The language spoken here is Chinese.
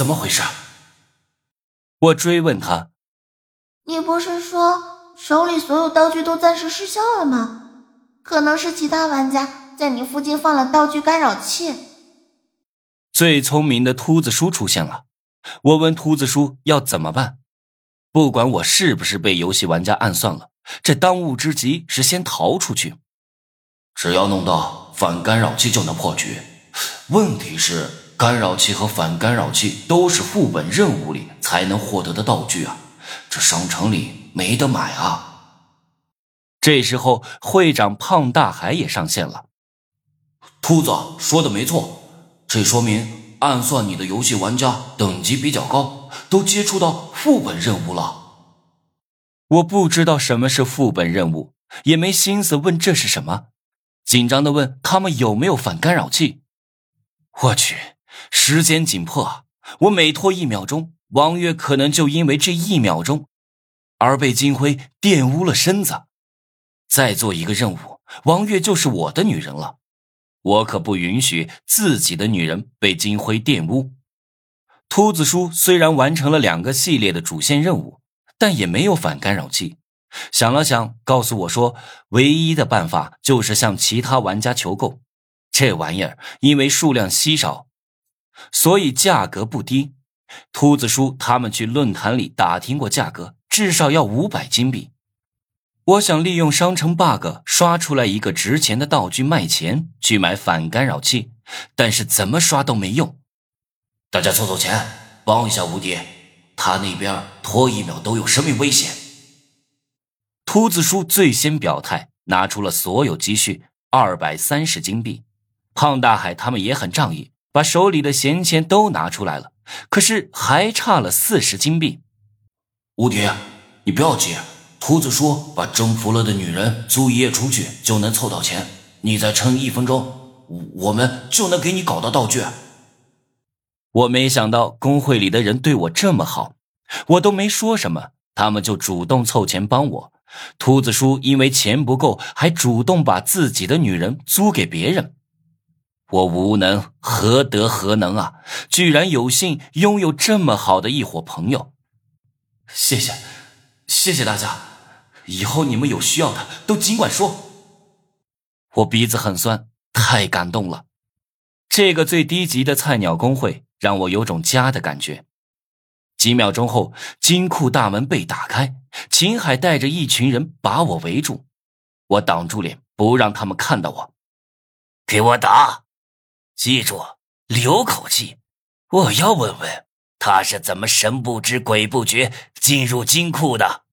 怎么回事？我追问他：“你不是说手里所有道具都暂时失效了吗？可能是其他玩家在你附近放了道具干扰器。”最聪明的秃子叔出现了。我问秃子叔要怎么办？不管我是不是被游戏玩家暗算了，这当务之急是先逃出去。只要弄到反干扰器就能破局。问题是，干扰器和反干扰器都是副本任务里才能获得的道具啊，这商城里没得买啊。这时候，会长胖大海也上线了。秃子说的没错，这说明。暗算你的游戏玩家等级比较高，都接触到副本任务了。我不知道什么是副本任务，也没心思问这是什么，紧张的问他们有没有反干扰器。我去，时间紧迫，我每拖一秒钟，王月可能就因为这一秒钟而被金辉玷污了身子。再做一个任务，王月就是我的女人了。我可不允许自己的女人被金辉玷污。秃子叔虽然完成了两个系列的主线任务，但也没有反干扰器。想了想，告诉我说，唯一的办法就是向其他玩家求购。这玩意儿因为数量稀少，所以价格不低。秃子叔他们去论坛里打听过价格，至少要五百金币。我想利用商城 bug 刷出来一个值钱的道具卖钱去买反干扰器，但是怎么刷都没用。大家凑凑钱，帮一下无敌，他那边拖一秒都有生命危险。秃子叔最先表态，拿出了所有积蓄二百三十金币。胖大海他们也很仗义，把手里的闲钱都拿出来了，可是还差了四十金币。吴迪，你不要急。秃子说：“把征服了的女人租一夜出去就能凑到钱，你再撑一分钟，我们就能给你搞到道具。”我没想到工会里的人对我这么好，我都没说什么，他们就主动凑钱帮我。秃子叔因为钱不够，还主动把自己的女人租给别人。我无能，何德何能啊！居然有幸拥有这么好的一伙朋友，谢谢，谢谢大家。以后你们有需要的都尽管说。我鼻子很酸，太感动了。这个最低级的菜鸟工会让我有种家的感觉。几秒钟后，金库大门被打开，秦海带着一群人把我围住，我挡住脸，不让他们看到我。给我打！记住，留口气。我要问问，他是怎么神不知鬼不觉进入金库的。